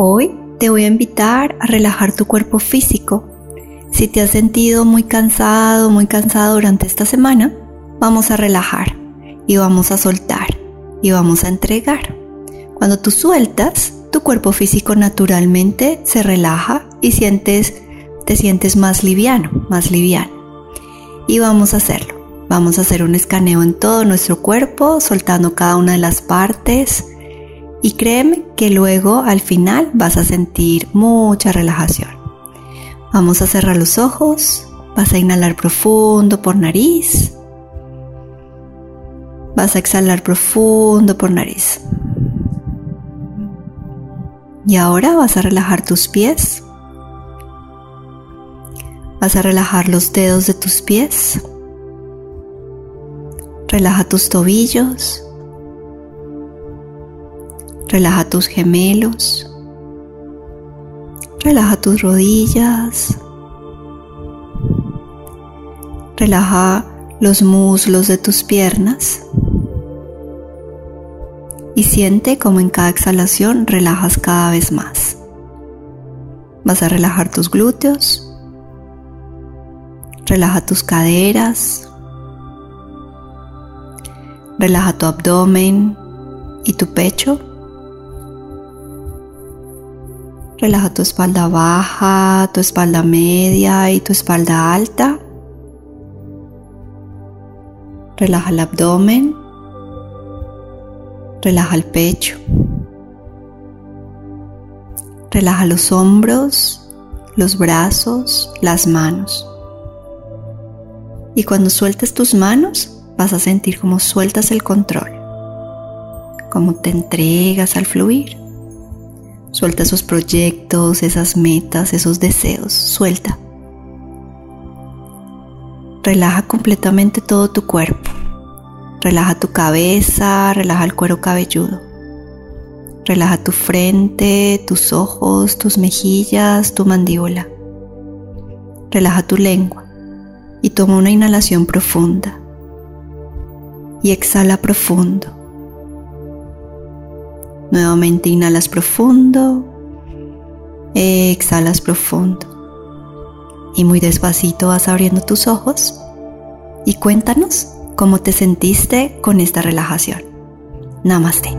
Hoy te voy a invitar a relajar tu cuerpo físico. Si te has sentido muy cansado, muy cansado durante esta semana, vamos a relajar y vamos a soltar y vamos a entregar. Cuando tú sueltas, tu cuerpo físico naturalmente se relaja y sientes, te sientes más liviano, más liviano. Y vamos a hacerlo. Vamos a hacer un escaneo en todo nuestro cuerpo, soltando cada una de las partes. Y créeme que luego al final vas a sentir mucha relajación. Vamos a cerrar los ojos, vas a inhalar profundo por nariz. Vas a exhalar profundo por nariz. Y ahora vas a relajar tus pies. Vas a relajar los dedos de tus pies. Relaja tus tobillos. Relaja tus gemelos. Relaja tus rodillas. Relaja los muslos de tus piernas. Y siente como en cada exhalación relajas cada vez más. Vas a relajar tus glúteos. Relaja tus caderas, Relaja tu abdomen y tu pecho. Relaja tu espalda baja, tu espalda media y tu espalda alta. Relaja el abdomen. Relaja el pecho. Relaja los hombros, los brazos, las manos. Y cuando sueltes tus manos, vas a sentir como sueltas el control, como te entregas al fluir. Suelta esos proyectos, esas metas, esos deseos, suelta. Relaja completamente todo tu cuerpo. Relaja tu cabeza, relaja el cuero cabelludo. Relaja tu frente, tus ojos, tus mejillas, tu mandíbula. Relaja tu lengua y toma una inhalación profunda y exhala profundo. Nuevamente inhalas profundo, exhalas profundo. Y muy despacito vas abriendo tus ojos y cuéntanos cómo te sentiste con esta relajación. Namaste.